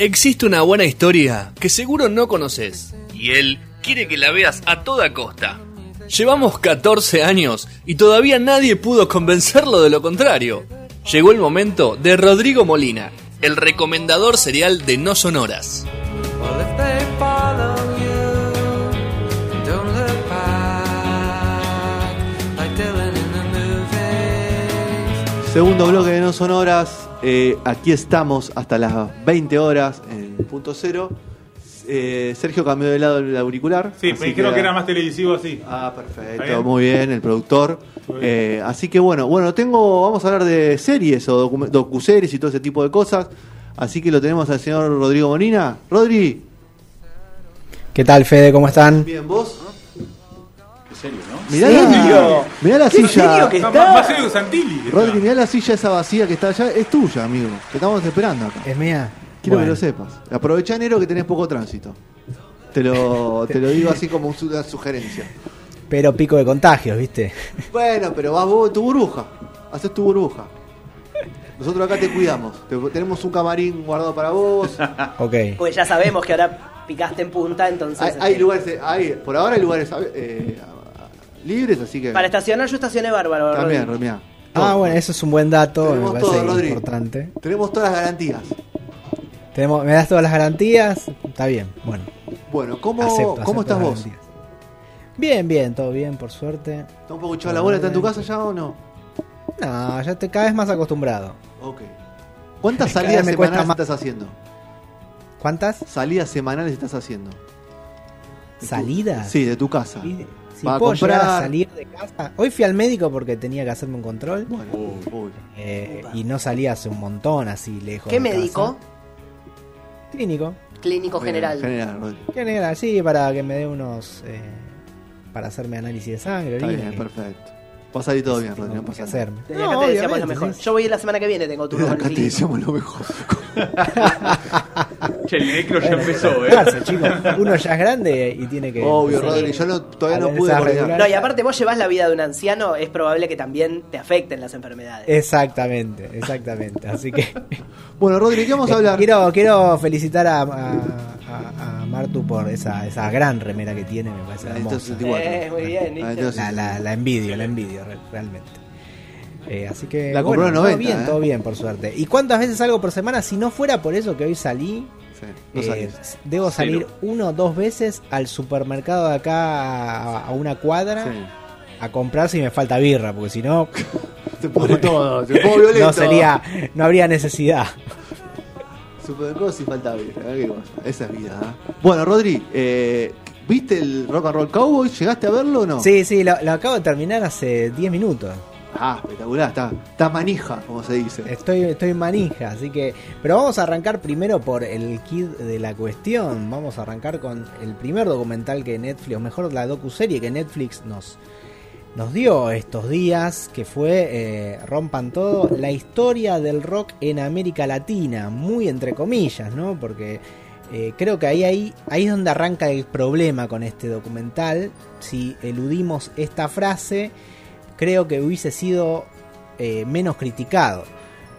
Existe una buena historia que seguro no conoces y él quiere que la veas a toda costa. Llevamos 14 años y todavía nadie pudo convencerlo de lo contrario. Llegó el momento de Rodrigo Molina, el recomendador serial de No Sonoras. Segundo bloque de No Sonoras. Eh, aquí estamos hasta las 20 horas en punto cero. Eh, Sergio cambió de lado el auricular. Sí, así me dijeron que era- era más televisivo así. Ah, ¿Está perfecto, bien? muy bien, el productor. Bien. Eh, así que bueno, bueno, tengo, vamos a hablar de series o docu- docuseries y todo ese tipo de cosas. Así que lo tenemos al señor Rodrigo Molina. Rodri, ¿Qué tal, Fede? ¿Cómo están? bien, vos. ¿En serio, no? Mirá la, mirá la silla. Está más, más serio que Santilli. que Rodri, está. mirá la silla esa vacía que está allá. Es tuya, amigo. Te estamos esperando acá. ¿Es mía? Quiero Bueno, que lo sepas. Aprovecha enero que tenés poco tránsito. Te lo, te lo digo así como una sugerencia. Pero pico de contagios, ¿viste? Bueno, pero vas vos, tu burbuja. Haces tu burbuja. Nosotros acá te cuidamos. Te- tenemos un camarín guardado para vos. Ok. Pues ya sabemos que ahora picaste en punta, entonces. Hay, hay este, lugares, hay, por ahora hay lugares eh, libres, así que. Para estacionar, yo estacioné bárbaro. También, Rodri. mirá. Ah, bueno, eso es un buen dato, me Tenemos parece todo, Rodri. importante. Tenemos todas las garantías. Tenemos, ¿Me das todas las garantías? Está bien, bueno. Bueno, ¿cómo, acepto, ¿cómo acepto estás vos? garantías. Bien, bien, todo bien, por suerte. ¿Está un poco echado la bola? ¿Está en tu casa ya o no? No, ya estoy cada vez más acostumbrado. Ok. ¿Cuántas salidas me semanales más. estás haciendo? ¿Cuántas Salidas semanales estás haciendo. salidas? Sí, de tu casa. Y- Si puedo llegar a comprar. salir de casa. Hoy fui al médico porque tenía que hacerme un control. Bueno, uy. eh, y no salí hace un montón así lejos. ¿Qué de casa. médico? Clínico. Clínico general. General. General, sí, para que me dé unos. eh, para hacerme análisis de sangre, Está bien, perfecto. Va a salir todo bien, Rodri, no pasa nada. hacerme. Desde No, acá te deseamos lo mejor. sí. Yo voy la semana que viene, tengo turno Desde acá te deseamos lo mejor. Che, el necro ya empezó, ¿eh? claro, chicos. Uno ya es grande y tiene que. Obvio, Rodri, yo no, todavía no pude regular- No, y aparte vos llevas la vida de un anciano, es probable que también te afecten las enfermedades. Exactamente, exactamente. Así que. Bueno, Rodri, ¿qué vamos a hablar? Quiero, quiero felicitar a, a, a- a Martu por esa, esa gran remera que tiene, me parece hermosa. Eh, muy bien, La, la, la envidio, la envidio re- realmente. Eh, así que La bueno, en todo 90, bien, ¿eh? todo bien, por suerte. ¿Y cuántas veces salgo por semana? Si no fuera por eso que hoy salí, Sí, no eh, debo salir Cero. uno o dos veces al supermercado de acá a, a una cuadra Sí. a comprar si me falta birra, porque si no, Se pone todo, se pone violento. no sería, no habría necesidad. Supermercado si falta vida, ¿eh? ¿Qué cosa? Esa es vida. ¿eh? Bueno, Rodri, eh, ¿viste el Rock and Roll Cowboy? ¿Llegaste a verlo o no? Sí, sí, lo, lo acabo de terminar hace 10 minutos. Ah, espectacular, está, está manija, como se dice. Estoy, estoy manija, así que. Pero vamos a arrancar primero por el kit de la cuestión. Vamos a arrancar con el primer documental que Netflix, o mejor la docuserie que Netflix nos, nos dio estos días, que fue eh, Rompan Todo, la historia del rock en América Latina, muy entre comillas, ¿no? Porque eh, creo que ahí, ahí, ahí es donde arranca el problema con este documental. Si eludimos esta frase, creo que hubiese sido eh, menos criticado.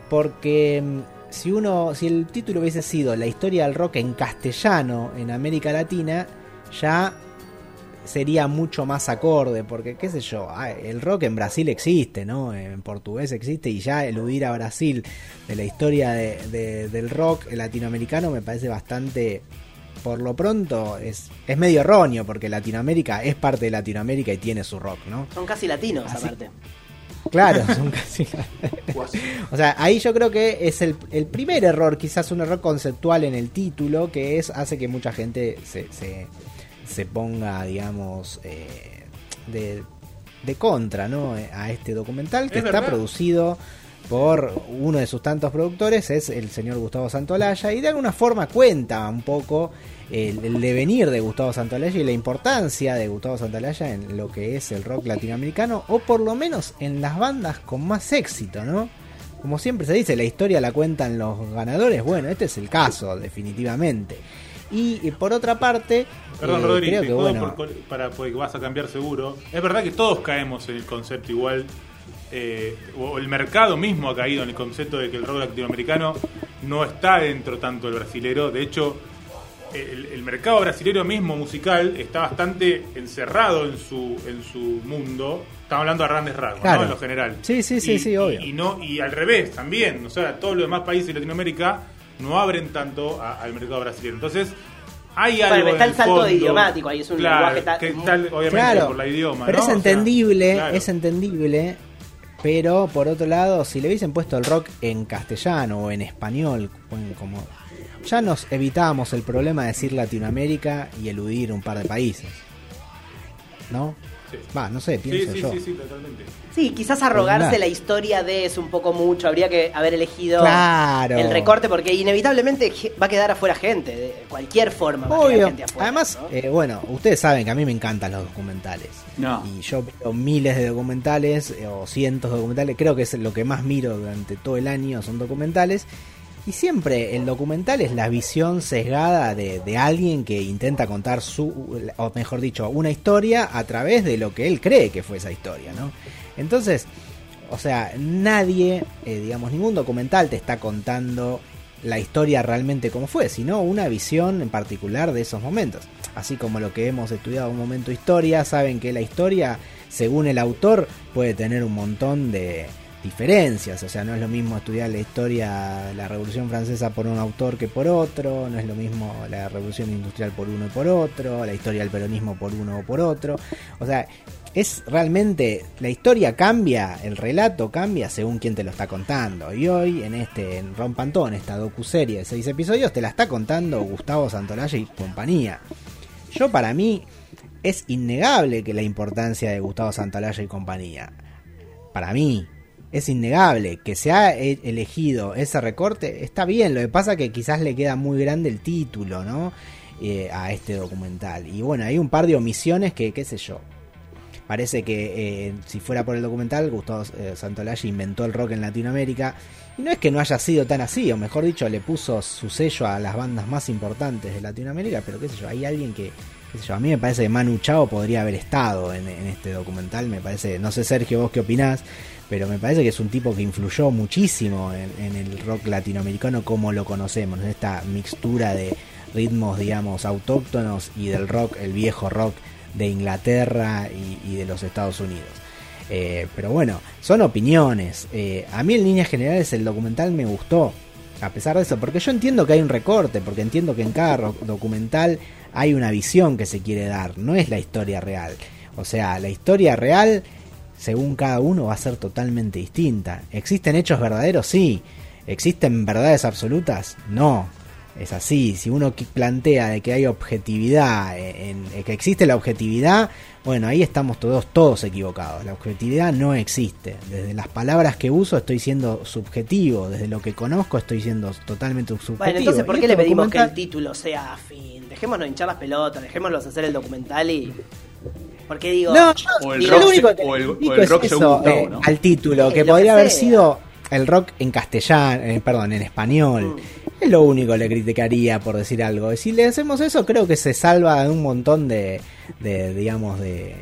Porque mm, si uno, si el título hubiese sido La historia del rock en castellano en América Latina, ya sería mucho más acorde, porque qué sé yo, ah, el rock en Brasil existe, ¿no? En portugués existe y ya eludir a Brasil de la historia de- de- del rock latinoamericano me parece bastante, por lo pronto, es, es medio erróneo, porque Latinoamérica es parte de Latinoamérica y tiene su rock, ¿no? Son casi latinos, Así- aparte. Claro, son casi... O sea, ahí yo creo que es el, el primer error, quizás un error conceptual en el título, que es hace que mucha gente se, se, se ponga, digamos, eh, de, de contra ¿no? a este documental que Es está verdad. producido por uno de sus tantos productores, es el señor Gustavo Santolaya, y de alguna forma cuenta un poco el, el devenir de Gustavo Santolaya y la importancia de Gustavo Santolaya en lo que es el rock latinoamericano, o por lo menos en las bandas con más éxito, ¿no? Como siempre se dice, la historia la cuentan los ganadores, bueno, este es el caso, definitivamente. Y, y por otra parte, Perdón, eh, Rodri, creo te que bueno, por- para, porque vas a cambiar seguro. Es verdad que todos caemos en el concepto igual, eh, o el mercado mismo ha caído en el concepto de que el rock latinoamericano no está dentro tanto el brasilero. De hecho, el, el mercado brasilero mismo musical está bastante encerrado en su, en su mundo. Estamos hablando a grandes rasgos, Claro. ¿no? En lo general. Sí, sí, sí, Y- sí, obvio. Y, no, y al revés también. O sea, todos los demás países de Latinoamérica no abren tanto a- al mercado brasileño. Entonces, hay algo. Bueno, está el salto fondo- idiomático, ahí es un Claro, lenguaje que tal, obviamente, Claro, por la idioma. pero ¿no? es O sea, entendible, claro. es entendible. Pero por otro lado, si le hubiesen puesto el rock en castellano o en español, como ya nos evitábamos el problema de decir Latinoamérica y eludir un par de países. ¿No? Sí. No sé, pienso sí, yo. sí, sí, totalmente. Sí, quizás arrogarse Claro. la historia de es un poco mucho. Habría que haber elegido Claro. el recorte porque inevitablemente va a quedar afuera gente. De cualquier forma va a quedar Obvio. gente afuera. Además, ¿no? eh, bueno, ustedes saben que a mí me encantan los documentales. No. Y yo veo miles de documentales eh, o cientos de documentales. Creo que es lo que más miro durante todo el año son documentales. Y siempre el documental es la visión sesgada de, alguien que intenta contar su, o mejor dicho, una historia a través de lo que él cree que fue esa historia, ¿no? Entonces, o sea, nadie, eh, digamos, ningún documental te está contando la historia realmente como fue, sino una visión en particular de esos momentos. Así como lo que hemos estudiado un momento historia, saben que la historia, según el autor, puede tener un montón de diferencias. O sea, no es lo mismo estudiar la historia de la Revolución Francesa por un autor que por otro, no es lo mismo la Revolución Industrial por uno y por otro, la historia del peronismo por uno o por otro. O sea, es realmente la historia cambia, el relato cambia según quien te lo está contando. Y hoy en este en Rompantón, esta docuserie de seis episodios, te la está contando Gustavo Santolaya y compañía. Yo para mí es innegable que la importancia de Gustavo Santolaya y compañía. Para mí es innegable que se ha e- elegido ese recorte. Está bien, lo que pasa que quizás le queda muy grande el título, ¿no? Eh, a este documental. Y bueno, hay un par de omisiones que, qué sé yo, Parece que eh, si fuera por el documental, Gustavo eh, Santolaya inventó el rock en Latinoamérica. Y no es que no haya sido tan así, o mejor dicho, le puso su sello a las bandas más importantes de Latinoamérica, pero qué sé yo, hay alguien que, qué sé yo, a mí me parece que Manu Chao podría haber estado en, en este documental, me parece, no sé Sergio, vos qué opinás, pero me parece que es un tipo que influyó muchísimo en, el rock latinoamericano como lo conocemos, en esta mixtura de ritmos, digamos, autóctonos y del rock, el viejo rock de Inglaterra y, de los Estados Unidos. Eh, pero bueno, son opiniones. Eh, a mí en líneas generales el documental me gustó. A pesar de eso, porque yo entiendo que hay un recorte, porque entiendo que en cada documental hay una visión que se quiere dar, no es la historia real. O sea, la historia real, según cada uno, va a ser totalmente distinta. ¿Existen hechos verdaderos? Sí. ¿Existen verdades absolutas? No. Es así, si uno plantea de que hay objetividad, eh, en, en que existe la objetividad, bueno, ahí estamos todos, todos equivocados. La objetividad no existe. Desde las palabras que uso estoy siendo subjetivo, desde lo que conozco estoy siendo totalmente subjetivo. Bueno, entonces, ¿por qué le pedimos que el título sea afín? Dejémonos hinchar las pelotas, dejémoslos hacer el documental y. Porque digo. No, yo- O el rock único se- que o el- le o explico el es rock eso, según Gustavo, eh, ¿no? al título, Sí, que podría que haber sea. sido el rock en castellano, eh, perdón, en español. Mm. Es lo único que le criticaría por decir algo. Y si le hacemos eso, creo que se salva de un montón de, de digamos, de,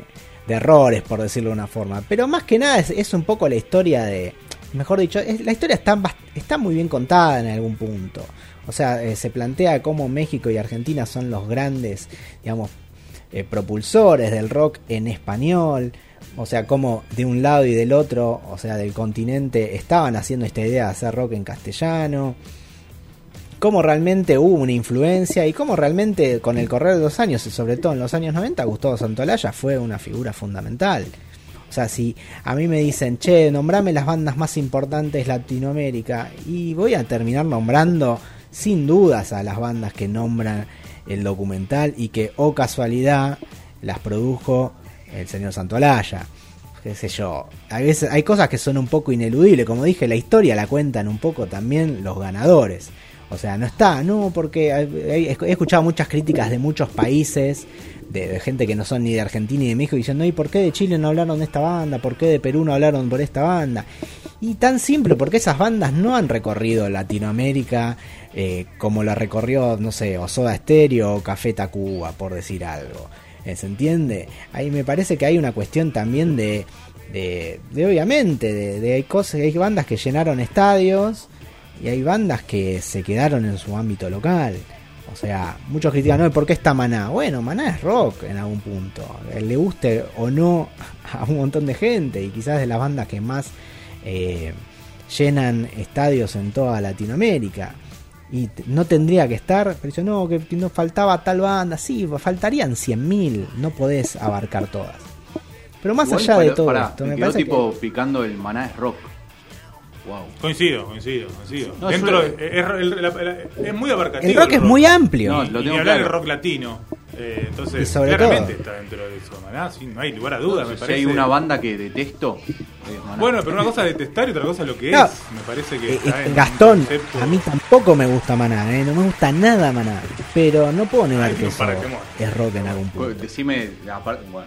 de errores, por decirlo de una forma. Pero más que nada es, es un poco la historia de, mejor dicho, es- la historia está, está muy bien contada en algún punto. O sea, eh, se plantea cómo México y Argentina son los grandes, digamos, eh, propulsores del rock en español. O sea, como de un lado y del otro, o sea, del continente, estaban haciendo esta idea de hacer rock en castellano. Cómo realmente hubo una influencia y cómo realmente con el correr de los años, y sobre todo en los años 90, Gustavo Santolaya fue una figura fundamental. O sea, si a mí me dicen, che, nombrame las bandas más importantes Latinoamérica, y voy a terminar nombrando sin dudas a las bandas que nombran el documental y que, o casualidad, las produjo el señor Santolaya. Qué sé yo, a veces hay cosas que son un poco ineludibles, como dije, la historia la cuentan un poco también los ganadores. O sea, no está, no, porque he escuchado muchas críticas de muchos países, de, de gente que no son ni de Argentina ni de México, diciendo, ¿y por qué de Chile no hablaron de esta banda? ¿Por qué de Perú no hablaron por esta banda? Y tan simple, porque esas bandas no han recorrido Latinoamérica eh, como la recorrió, no sé, o Soda Stereo o Café Tacuba, por decir algo. Eh, ¿Se entiende? Ahí me parece que hay una cuestión también de, de, de obviamente, de, de hay cosas, hay bandas que llenaron estadios y hay bandas que se quedaron en su ámbito local. O sea, muchos critican, no, ¿por qué está Maná? Bueno, Maná es rock en algún punto. Eh, Le guste o no a un montón de gente y quizás de las bandas que más eh, llenan estadios en toda Latinoamérica. Y no tendría que estar, pero dice, no, que nos faltaba tal banda. Sí, faltarían 100.000, no podés abarcar todas. Pero más Igual allá para- de todo pará, esto, me me quedó parece tipo picando el maná es rock. Wow. Coincido, coincido, coincido. No, Dentro es- es, es- el- la- la- es muy abarcativo. el rock es muy amplio. No, Y, lo tengo hablar del claro. rock latino. Eh, entonces, Y sobre claramente todo- está dentro de eso, Maná, sí, no hay lugar a duda, me si parece. hay una banda que detesto, es Maná. Bueno, pero una cosa es detestar y otra cosa es lo que No. es. Me parece que Eh, está eh, Gastón, a mí tampoco me gusta Maná, eh, no me gusta nada Maná, pero no puedo negar Ay, que no, eso para que muera. es rock en algún Pues, punto. Decime, aparte, bueno.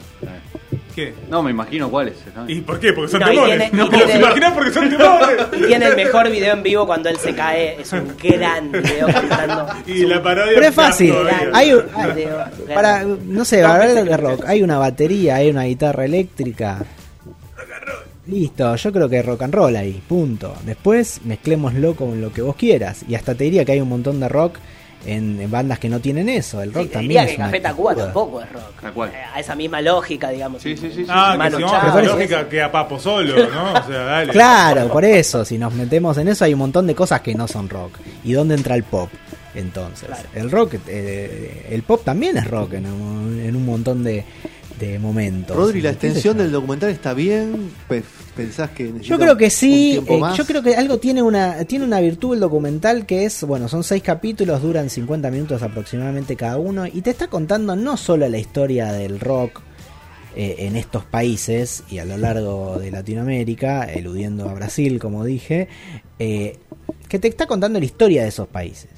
¿Qué? No, me imagino cuáles. ¿no? ¿Y por qué? Porque son No, tiene- No, y te los tiene- imaginás porque son temones. Y tiene el mejor video en vivo cuando él se cae. Es un gran video cantando. Y la parodia. Pero es fácil, hay un-. Para, no sé, para hablar de rock, hay una batería, hay una guitarra eléctrica. Listo, yo creo que es rock and roll ahí, punto. Después mezclémoslo con lo que vos quieras. Y hasta te diría que hay un montón de rock en, en bandas que no tienen eso. El rock Sí, te también diría es que Café Tacuba tampoco es rock. Tal cual. Eh, A esa misma lógica, digamos. Sí, sí, sí, sí. Ah, que si vamos a la lógica que a Papo solo, ¿no? O sea, dale. Claro, por eso, si nos metemos en eso hay un montón de cosas que no son rock. ¿Y dónde entra el pop? Entonces, Claro. el rock, eh, el pop también es rock en un, en un montón de, de momentos. Rodri, la ¿Qué sé extensión del documental está bien. Pe- ¿Pensás que Yo creo que sí, eh, yo creo que algo tiene una, tiene una virtud el documental que es, bueno, son seis capítulos, duran 50 minutos aproximadamente cada uno, y te está contando no solo la historia del rock eh, en estos países y a lo largo de Latinoamérica, eludiendo a Brasil, como dije, eh, que te está contando la historia de esos países.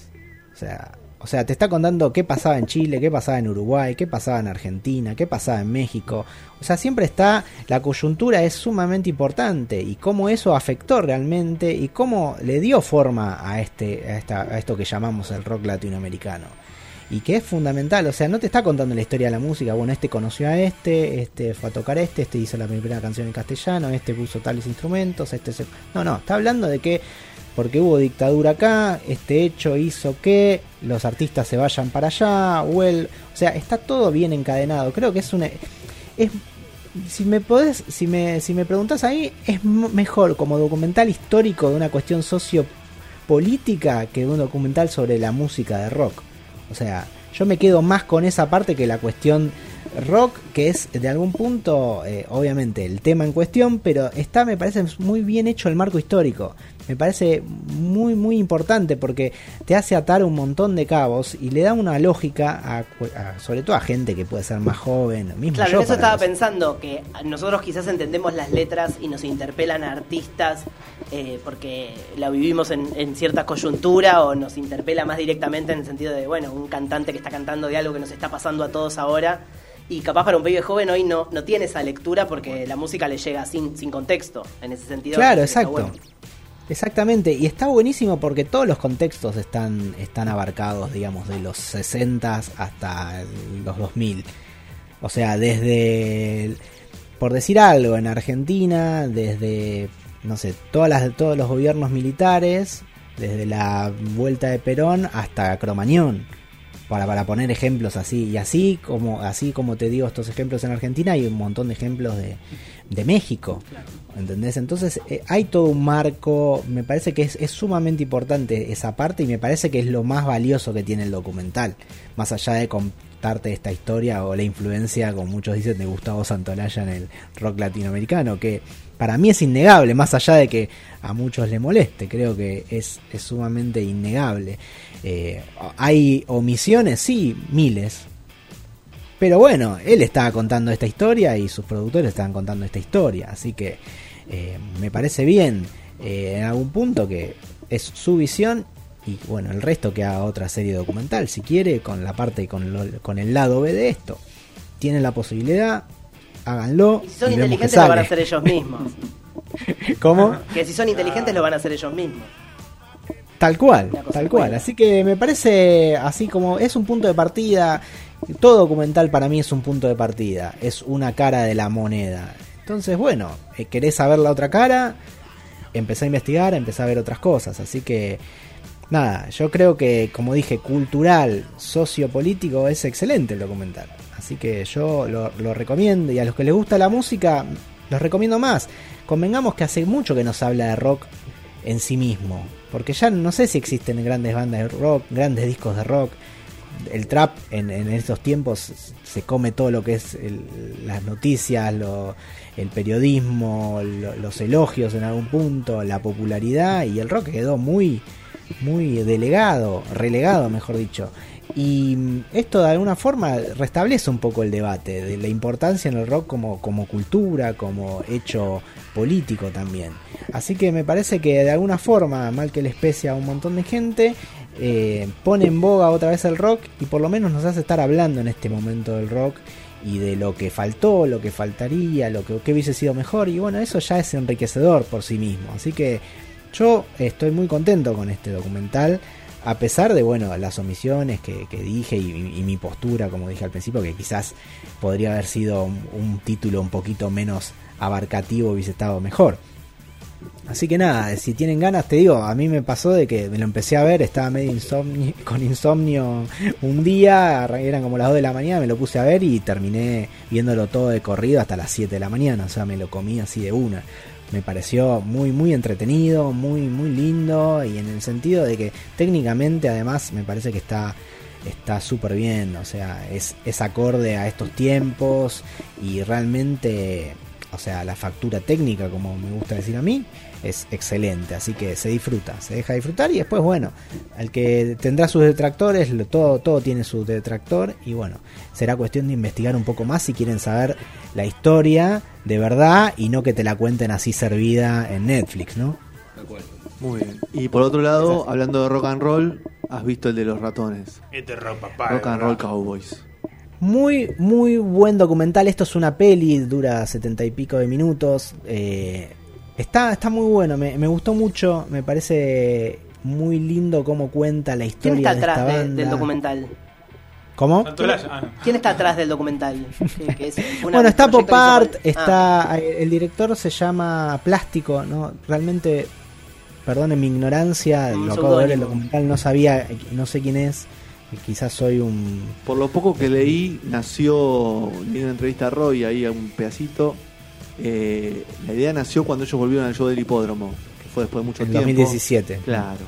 O sea, o sea, te está contando qué pasaba en Chile, qué pasaba en Uruguay, qué pasaba en Argentina, qué pasaba en México. O sea, siempre está, la coyuntura es sumamente importante y cómo eso afectó realmente y cómo le dio forma a, este, a, esta- a esto que llamamos el rock latinoamericano. Y que es fundamental, o sea, no te está contando la historia de la música, bueno, este conoció a este, este fue a tocar este, este hizo la primera canción en castellano, este puso tales instrumentos, este se... No, no, está hablando de que porque hubo dictadura acá, este hecho hizo que los artistas se vayan para allá, o el, o sea, está todo bien encadenado. Creo que es una es si me podés, si me si me preguntas ahí, es mejor como documental histórico de una cuestión sociopolítica que un documental sobre la música de rock. O sea, yo me quedo más con esa parte que la cuestión rock, que es de algún punto, eh, obviamente, el tema en cuestión, pero está, me parece, muy bien hecho el marco histórico. Me parece muy, muy importante porque te hace atar un montón de cabos y le da una lógica, a, a- sobre todo a gente que puede ser más joven, mismo Claro, yo. en eso estaba los- pensando, que nosotros quizás entendemos las letras y nos interpelan a artistas eh, porque la vivimos en, en cierta coyuntura o nos interpela más directamente en el sentido de, bueno, un cantante que está cantando de algo que nos está pasando a todos ahora. Y capaz para un pibe joven hoy no, no tiene esa lectura porque la música le llega sin, sin contexto. En ese sentido, Claro, exacto. bueno. Exactamente, y está buenísimo porque todos los contextos están, están abarcados, digamos, de los 60 hasta los 2000. O sea, desde, por decir algo, en Argentina, desde, no sé, todas las, todos los gobiernos militares, desde la vuelta de Perón hasta Cromañón. Para, para poner ejemplos así, y así como, así como te digo estos ejemplos en Argentina, hay un montón de ejemplos de, de México. ¿Entendés? Entonces eh, hay todo un marco, me parece que es, es sumamente importante esa parte y me parece que es lo más valioso que tiene el documental, más allá de contarte esta historia o la influencia, como muchos dicen, de Gustavo Santolaya en el rock latinoamericano, que para mí es innegable, más allá de que a muchos le moleste, creo que es, es sumamente innegable. Eh, hay omisiones, sí, miles, pero bueno, él estaba contando esta historia y sus productores estaban contando esta historia. Así que eh, me parece bien eh, en algún punto que es su visión y bueno, el resto que haga otra serie documental, si quiere, con la parte, con, lo- con el lado B de esto. Tienen la posibilidad, háganlo. Y si son y inteligentes lo van a hacer ellos mismos. ¿Cómo? Que si son inteligentes lo van a hacer ellos mismos. Tal cual, tal cual. buena. Así que me parece así como es un punto de partida. Todo documental para mí es un punto de partida. Es una cara de la moneda. Entonces, bueno, eh, querés saber la otra cara. empecé a investigar, empecé a ver otras cosas. Así que, nada, yo creo que, como dije, cultural, sociopolítico, es excelente el documental. Así que yo lo, lo recomiendo y a los que les gusta la música, los recomiendo más. Convengamos que hace mucho que nos habla de rock en sí mismo. Porque ya no sé si existen grandes bandas de rock, grandes discos de rock. El trap en, estos tiempos se come todo lo que es el- las noticias, el periodismo, lo- los elogios en algún punto, la popularidad y el rock quedó muy, muy delegado, relegado, mejor dicho. Y mm, esto de alguna forma restablece un poco el debate de la importancia en el rock como, como cultura, como hecho político también. Así que me parece que de alguna forma, mal que le especie a un montón de gente, eh, pone en boga otra vez el rock y por lo menos nos hace estar hablando en este momento del rock y de lo que faltó, lo que faltaría, lo que, que hubiese sido mejor. Y bueno, eso ya es enriquecedor por sí mismo. Así que yo estoy muy contento con este documental. A pesar de, bueno, las omisiones que, que dije y, mi postura, como dije al principio, que quizás podría haber sido un, un título un poquito menos abarcativo, hubiese estado mejor. Así que nada, si tienen ganas, te digo, a mí me pasó de que me lo empecé a ver, estaba medio insomnio, con insomnio un día, eran como las 2 de la mañana, me lo puse a ver y terminé viéndolo todo de corrido hasta las 7 de la mañana, o sea, me lo comí así de una. Me pareció muy, muy entretenido, muy, muy lindo y en el sentido de que técnicamente además me parece que está está súper bien, o sea, es, es acorde a estos tiempos y realmente, o sea, la factura técnica, como me gusta decir a mí, es excelente, así que se disfruta, se deja disfrutar y después, bueno, al que tendrá sus detractores, lo- todo, todo tiene su detractor y bueno, será cuestión de investigar un poco más si quieren saber la historia de verdad y no que te la cuenten así servida en Netflix, ¿no? Muy bien. Y por otro lado, hablando de rock and roll, has visto el de los ratones. Este rock, papá. Rock and Roll. Cowboys. Muy, muy buen documental. Esto es una peli, dura setenta y pico de minutos. eh, está, está muy bueno, me, me gustó mucho. Me parece muy lindo cómo cuenta la ¿Quién historia está de esta atrás de- del documental? ¿Cómo? ¿Quién está atrás del documental? Que- que es una- Bueno, está Pop Art, está Ah, el director se llama Plástico, no, realmente perdonen mi ignorancia, lo acabo de ver el documental, no sabía, no sé quién es, quizás soy un Por lo poco que leí, nació, leí una entrevista a Roy ahí un pedacito. eh, la idea nació cuando ellos volvieron al show del hipódromo, que fue después de mucho en tiempo. 2017. Claro.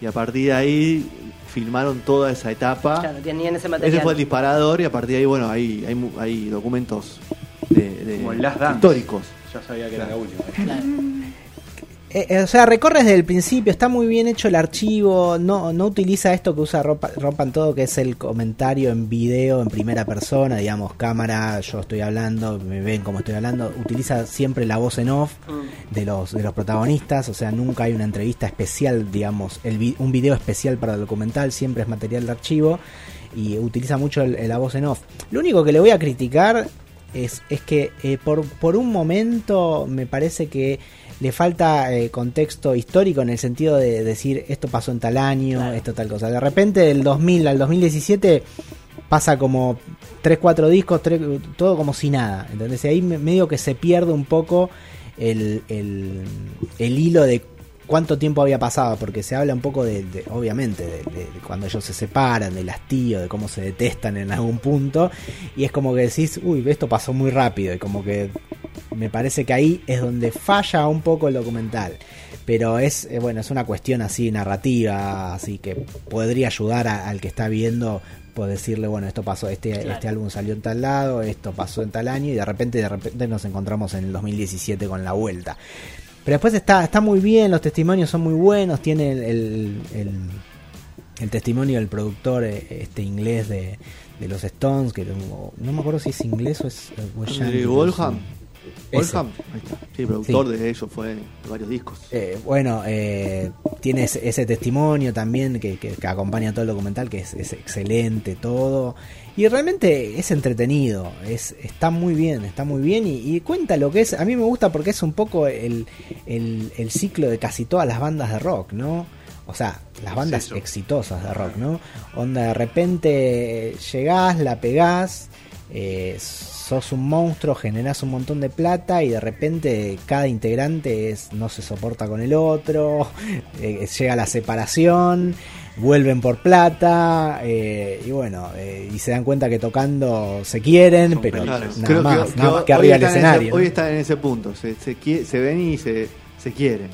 Y a partir de ahí filmaron toda esa etapa. Claro, tenían ese material. Ese fue el disparador y a partir de ahí, bueno, hay, hay, mu- hay documentos de, de- Como históricos. Ya sabía que era la última. Claro. Eh, eh, o sea, recorre desde el principio, está muy bien hecho el archivo, no, no utiliza esto que usa Ropa- Rompan Todo, que es el comentario en video, en primera persona, digamos, cámara, yo estoy hablando, me ven como estoy hablando, utiliza siempre la voz en off Mm. de los, de los protagonistas, o sea, nunca hay una entrevista especial, digamos, el vi- un video especial para el documental, siempre es material de archivo y utiliza mucho el- la voz en off. Lo único que le voy a criticar es, es que eh, por, por un momento me parece que le falta eh, contexto histórico en el sentido de decir esto pasó en tal año, Claro. esto tal cosa. De repente del 2000 al 2017 pasa como 3, 4 discos, todo como si nada. Entonces ahí me- medio que se pierde un poco el, el, el hilo de cuánto tiempo había pasado, porque se habla un poco de, de- obviamente, de, de- de cuando ellos se separan, del hastío, de cómo se detestan en algún punto, y es como que decís, uy, esto pasó muy rápido, y como que me parece que ahí es donde falla un poco el documental. Pero es, eh, bueno, es una cuestión así narrativa, así que podría ayudar a- al que está viendo, por decirle, bueno, esto pasó, este, Claro. este álbum salió en tal lado, esto pasó en tal año, y de repente, de repente nos encontramos en el 2017 con la vuelta. Pero después está, está muy bien, los testimonios son muy buenos, tiene el, el, el- el testimonio del productor eh, este inglés de, de los Stones, que no, no me acuerdo si es inglés o es, De Wolfham. Wolfham. Sí, productor de ellos fue de varios discos. Eh, bueno, eh, tiene ese, ese testimonio también que, que- que acompaña todo el documental, que es, es excelente todo. Y realmente es entretenido, es, está muy bien, está muy bien y, y cuenta lo que es. A mí me gusta porque es un poco el, el, el ciclo de casi todas las bandas de rock, ¿no? O sea, las bandas exitosas de rock, ¿no? Onda, de repente llegás, la pegás, eh, sos un monstruo, generás un montón de plata y de repente cada integrante es, no se soporta con el otro, eh, llega la separación, vuelven por plata eh, y bueno, eh, y se dan cuenta que tocando se quieren, Son pero nada creo más, que, nada más que hoy arriba ese- escenario. hoy están en ese punto, se, se, se ven y se, se quieren.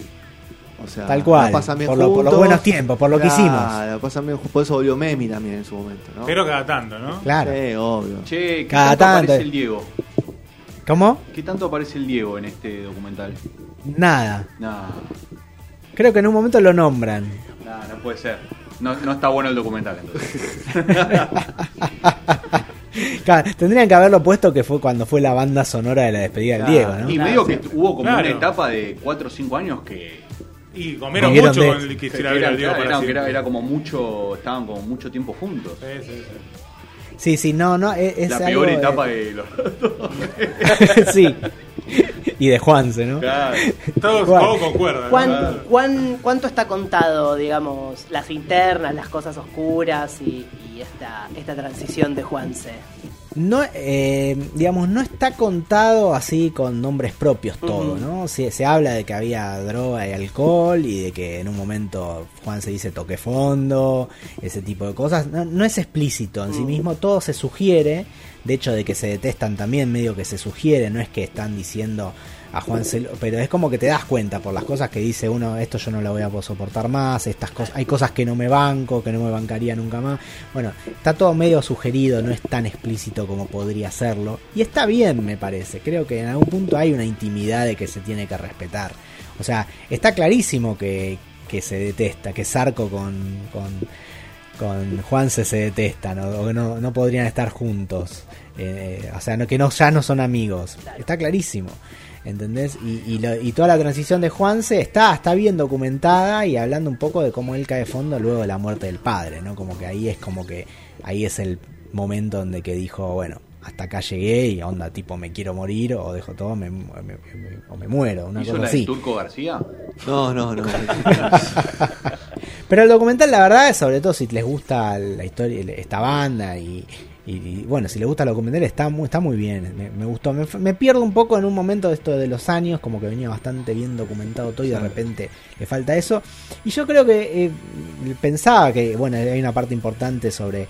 O sea, Tal cual, la pasan bien por lo- por los buenos tiempos, por lo que hicimos. Pasan bien, por eso volvió Memi también en su momento, ¿no? Pero cada tanto, ¿no? Claro. Sí, obvio. Che, ¿qué Cada tanto tanto. aparece el Diego? ¿Cómo? ¿Qué tanto aparece el Diego en este documental? Nada. Nah, Creo que en un momento lo nombran. nah, no puede ser. No, no está bueno el documental entonces. Claro, tendrían que haberlo puesto que fue cuando fue la banda sonora de la despedida del Diego, ¿no? Y me digo que hubo como Claro. una etapa de 4 o 5 años que, Y comieron mucho de- con el que que quisiera era, ver al Diego era- para era- siempre. era- era como mucho, estaban como mucho tiempo juntos. Sí, sí, sí. Sí, sí, no, no, es, es la algo, peor eh, etapa de los sí. Y de Juanse, ¿no? Claro. Todos, todos concuerdan. ¿no? ¿Cuán, cuán- cuánto está contado, digamos, las internas, las cosas oscuras y, y esta, esta transición de Juanse? No, eh, digamos, no está contado así con nombres propios todo. ¿no? Se, se habla de que había droga y alcohol y de que en un momento Juan se dice toque fondo, ese tipo de cosas. No, no es explícito en sí mismo, todo se sugiere. De hecho, de que se detestan también, medio que se sugiere, no es que están diciendo a Juan Celo, pero es como que te das cuenta por las cosas que dice uno, esto yo no lo voy a poder soportar más, estas cosas, hay cosas que no me banco, que no me bancaría nunca más. Bueno, está todo medio sugerido, no es tan explícito como podría serlo. Y está bien, me parece. Creo que en algún punto hay una intimidad de que se tiene que respetar. O sea, está clarísimo que, que se detesta, que Sarco con, con, con Juanse se detestan, o, o que no, no podrían estar juntos. Eh, o sea, no, que no, ya no son amigos. Está clarísimo. ¿Entendés? Y, y, lo- y toda la transición de Juanse está, está bien documentada y hablando un poco de cómo él cae de fondo luego de la muerte del padre, ¿no? Como que ahí es como que ahí es el momento donde que dijo, bueno, hasta acá llegué y onda tipo me quiero morir o dejo todo me, me- me- o me muero, una ¿Hizo cosa la de así. Turco García? No, no, no. Pero el documental, la verdad, es sobre todo si les gusta la historia, esta banda y, y- y, bueno, si les gusta el documental, está muy, está muy bien. Me, me gustó. Me, me pierdo un poco en un momento de esto de los años, como que venía bastante bien documentado todo y de repente le falta eso. Y yo creo que eh, pensaba que, bueno, hay una parte importante sobre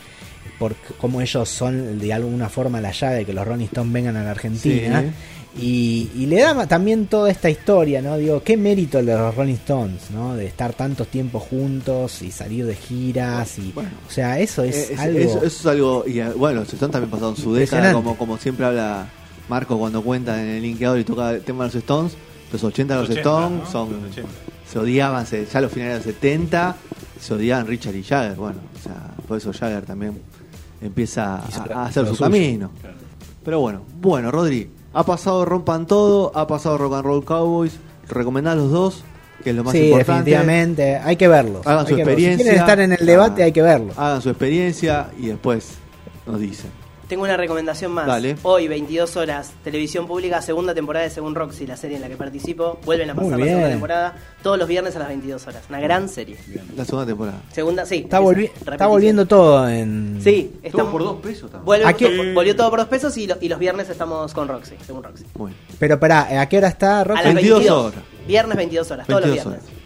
por cómo ellos son de alguna forma la llave de que los Rolling Stones vengan a la Argentina. Sí. Y, y le da también toda esta historia, ¿no? Digo, qué mérito el de los Rolling Stones, ¿no? De estar tantos tiempos juntos y salir de giras y... Bueno. o sea, eso es, Eh, es- algo... eso, eso es algo. Y eh, bueno, los Stones también pasaron su década, como, como siempre habla Marco cuando cuenta en el linkeador y toca el tema de los Stones. Los 80 de los 80, Stones ¿no? son. Los 80. Se odiaban, se- ya a los finales de los 70 se odiaban Richard y Jagger. Bueno, o sea, por eso Jagger también empieza a, a hacer su suyo. camino. Pero bueno, bueno, Rodri, ha pasado Rompan Todo, ha pasado Rock and Roll Cowboys. Recomendá los dos, que es lo más sí, importante. definitivamente. Hay que verlos. Hagan hay su que verlos. Si experiencia. quieren estar en el debate, Ah, hay que verlos. Hagan su experiencia y después nos dicen. Tengo una recomendación más. Dale. Hoy, 22 horas, televisión pública, segunda temporada de Según Roxy, la serie en la que participo. Vuelven a pasar la segunda temporada todos los viernes a las 22 horas. Una gran serie. La segunda temporada. Segunda, sí. Está, volvi- está volviendo todo en... Sí, estamos por dos pesos también. Vuelve- ¿A qué- to- volvió todo por dos pesos y, lo- y los viernes estamos con Roxy, según Roxy. Muy bien. Pero pará, ¿a qué hora está Rocky? A las 22 22 horas. Viernes 22 horas, todos los 22 viernes. horas.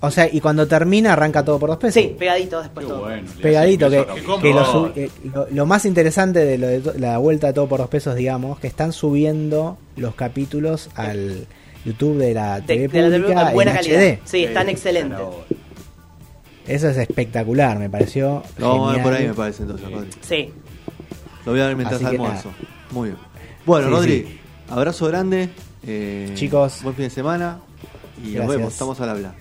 O sea, y cuando termina arranca todo por dos pesos. Sí, pegadito después Qué todo. bueno. pegadito que, lo, sub- eh, lo- lo más interesante de, lo de la vuelta a todo por dos pesos digamos que están subiendo los capítulos al YouTube de la De, TV de la TV pública buena en calidad. HD Sí, están excelentes. eso es espectacular me pareció a ver por ahí, genial. me parece, entonces, Rodri. Sí. Lo voy a ver mientras almuerzo. Muy bien. Bueno, Sí, Rodri, sí. abrazo grande. eh, Chicos. Buen fin de semana. Y nos vemos. Estamos al habla.